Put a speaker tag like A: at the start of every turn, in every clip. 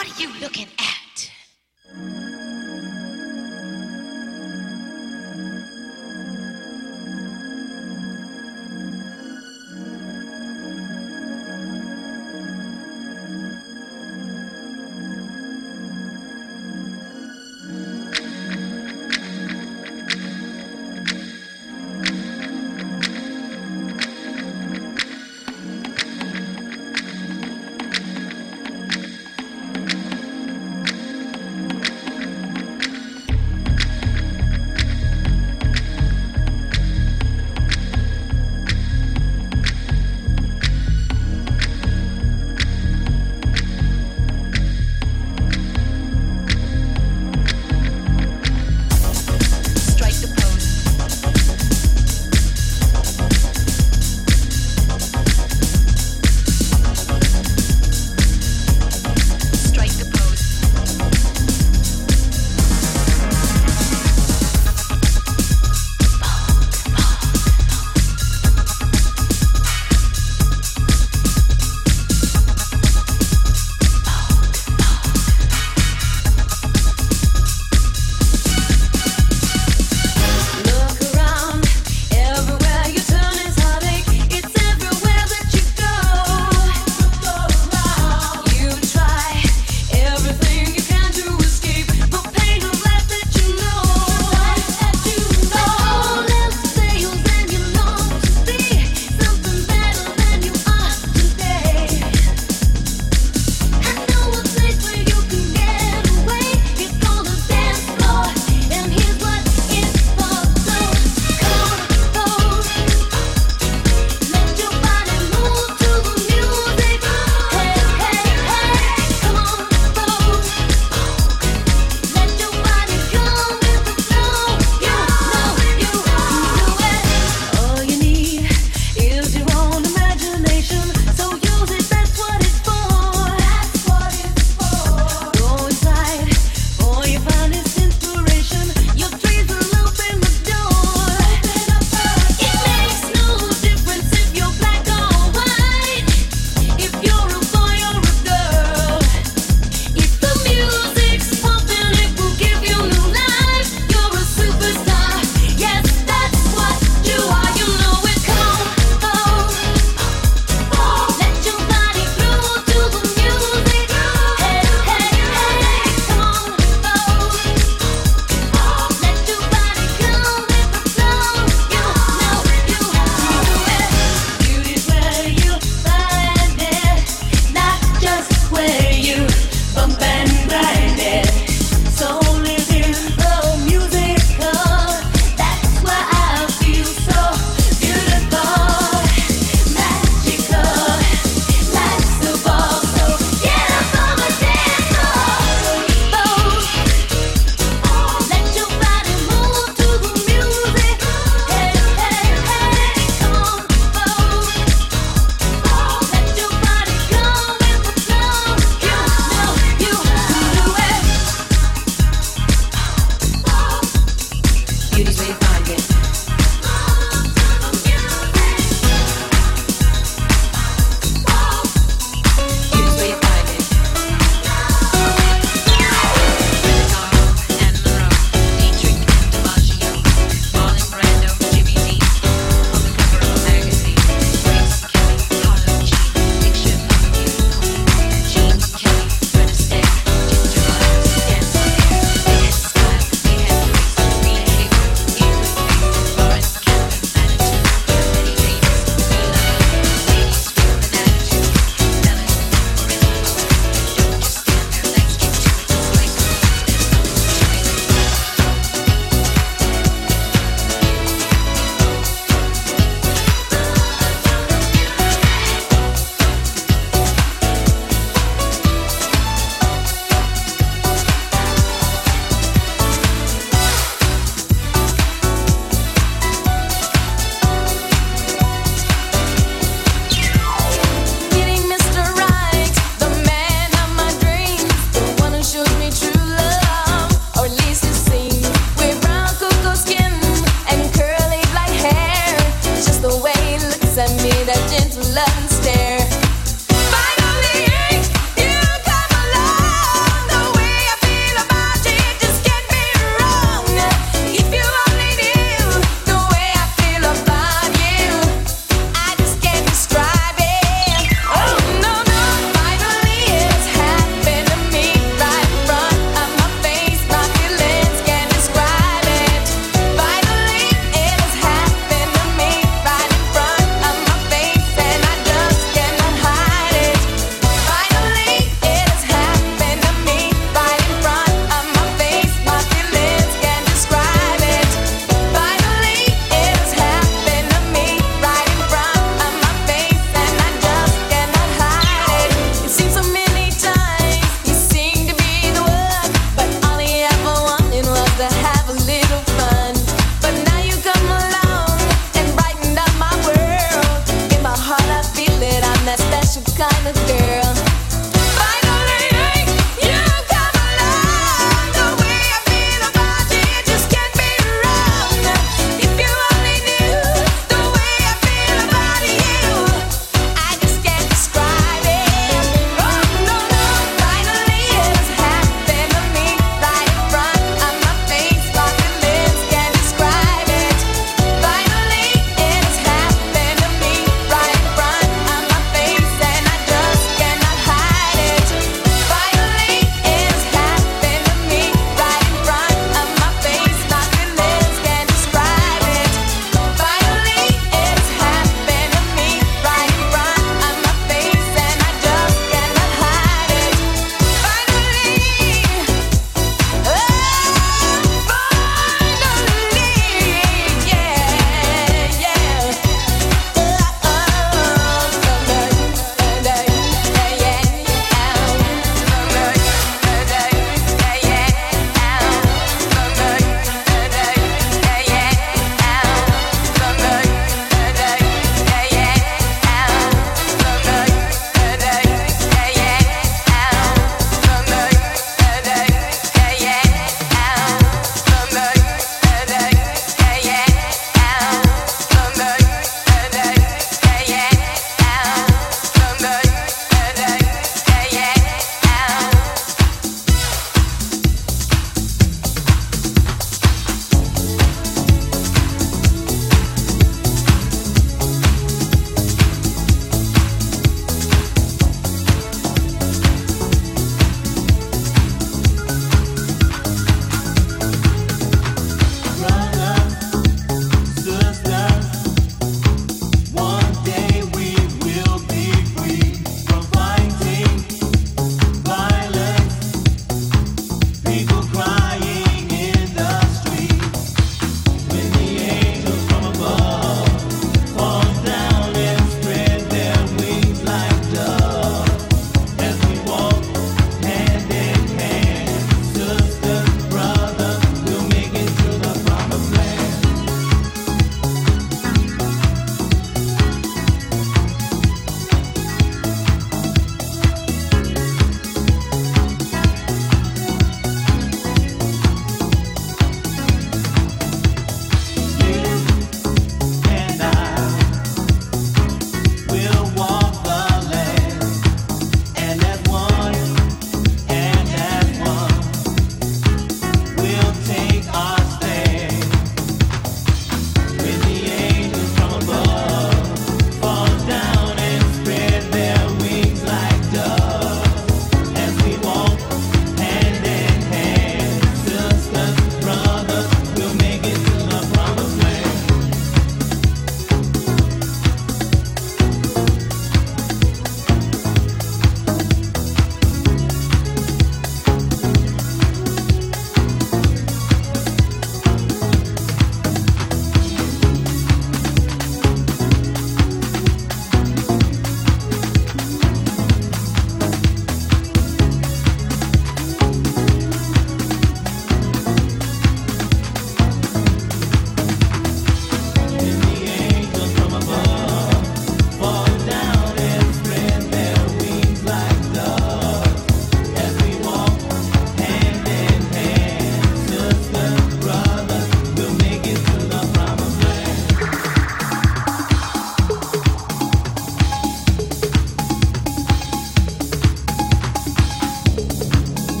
A: What are you looking at?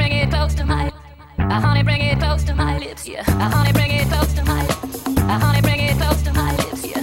B: bring it close to
C: my uh, honey, bring it close to my lips, yeah. Uh, honey, bring it close to my uh, honey, bring it close to my lips, yeah.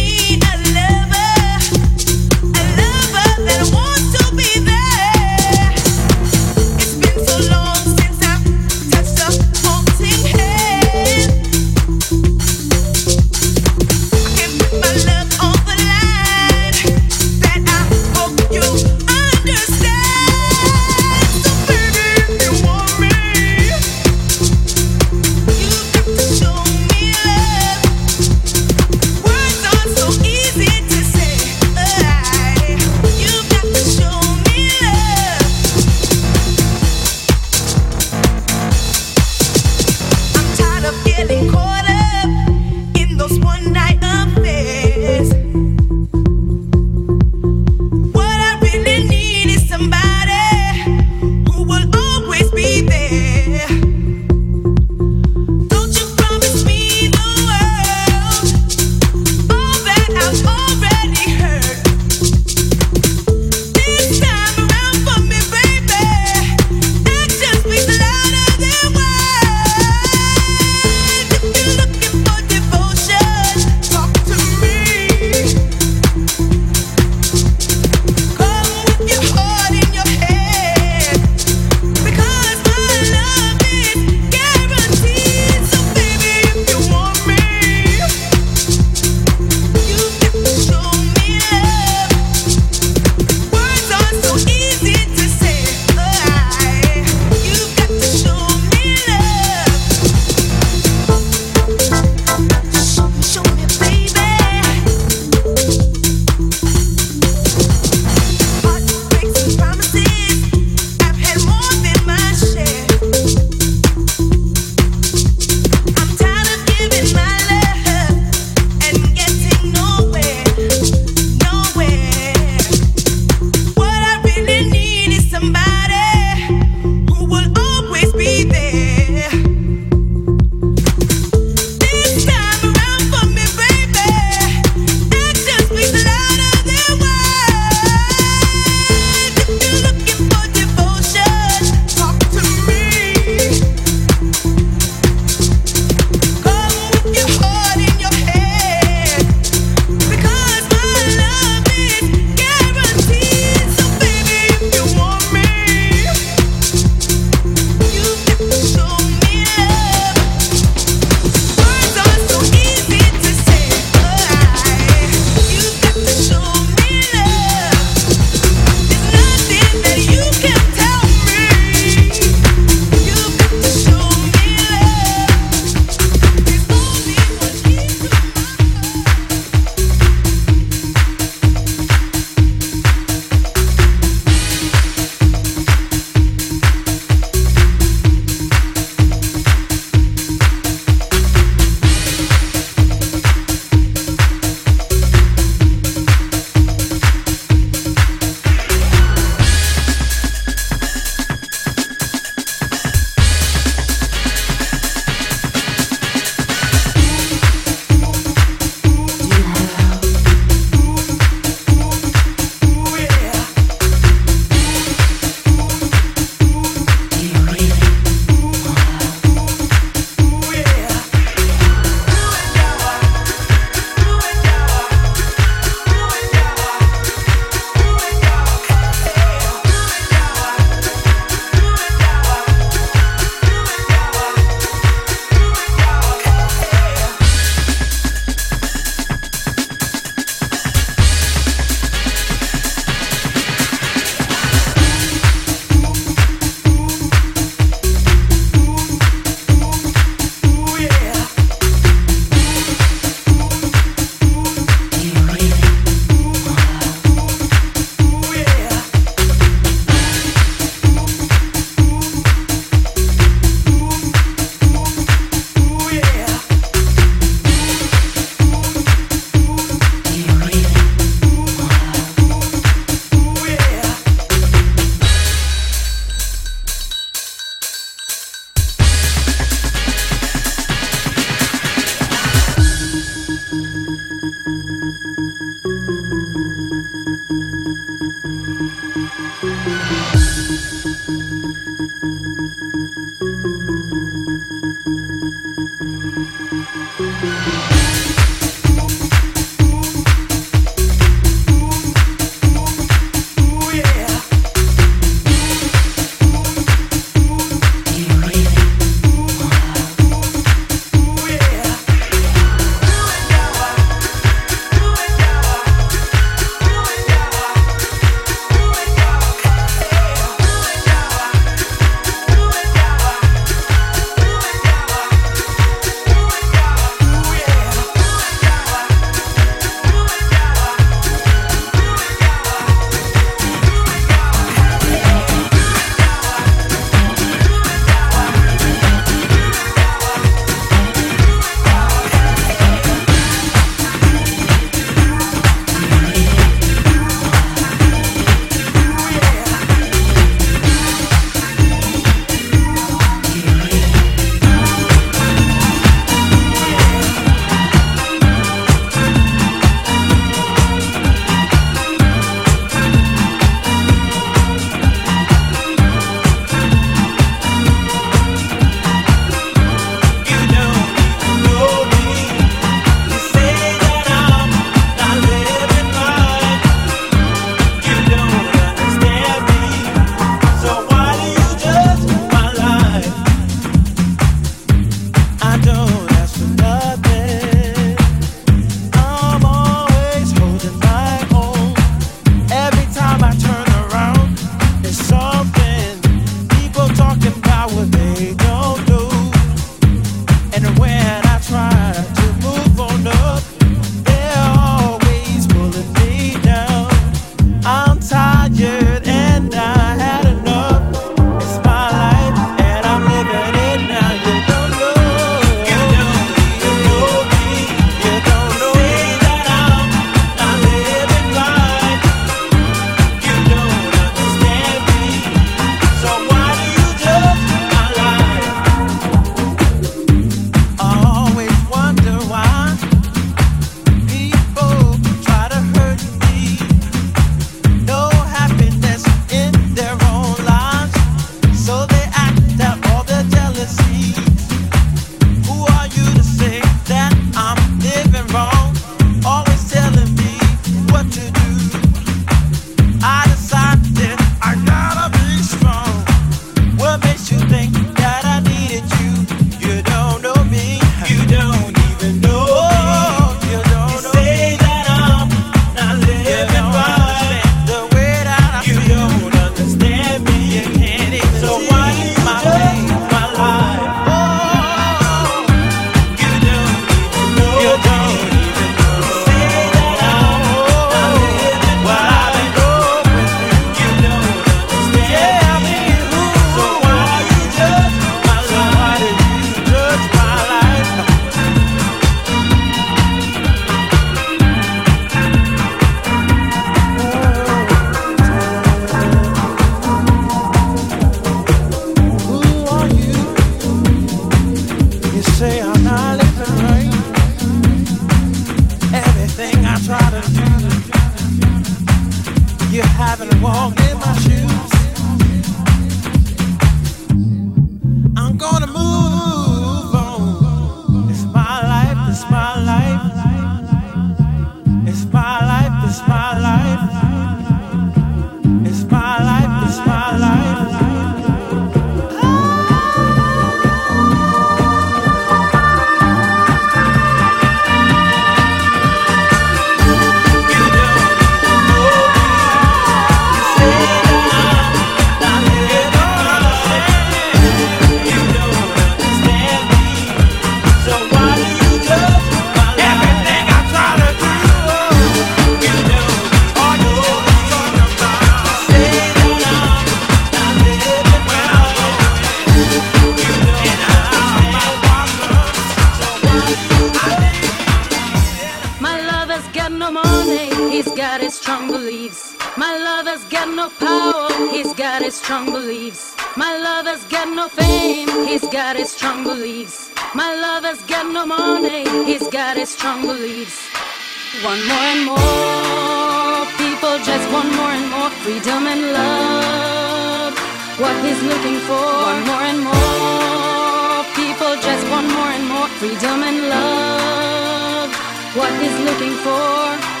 C: One more and more people just want more and more freedom and love. What he's looking for, one more and more people just want more and more freedom and love. What he's looking for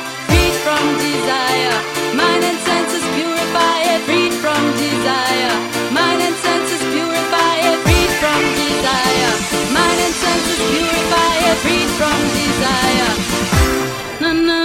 C: from desire. Mind and senses purify it, freed from desire. Mind and senses purify it, freed from desire. Mind and senses purify it, freed from desire na na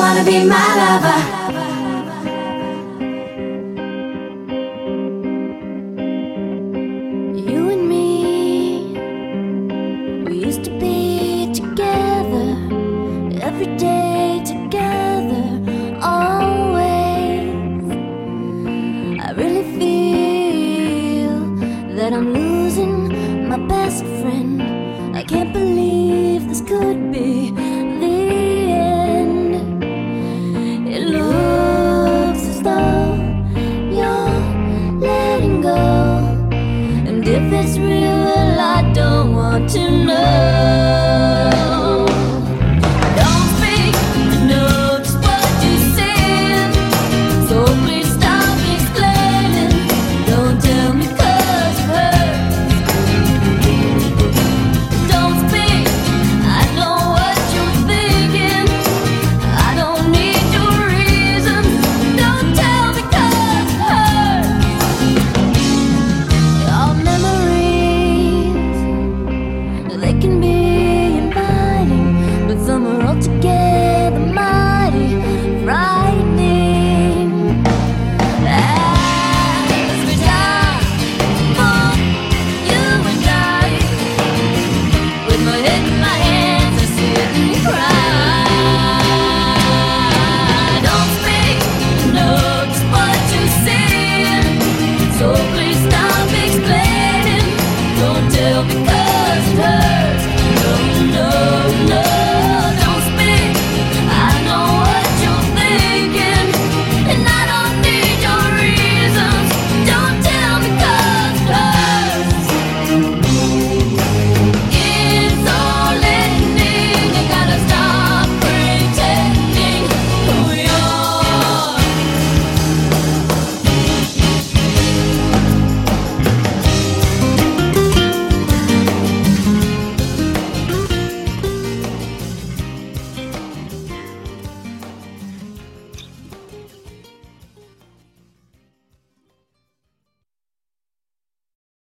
D: if it's real, well, I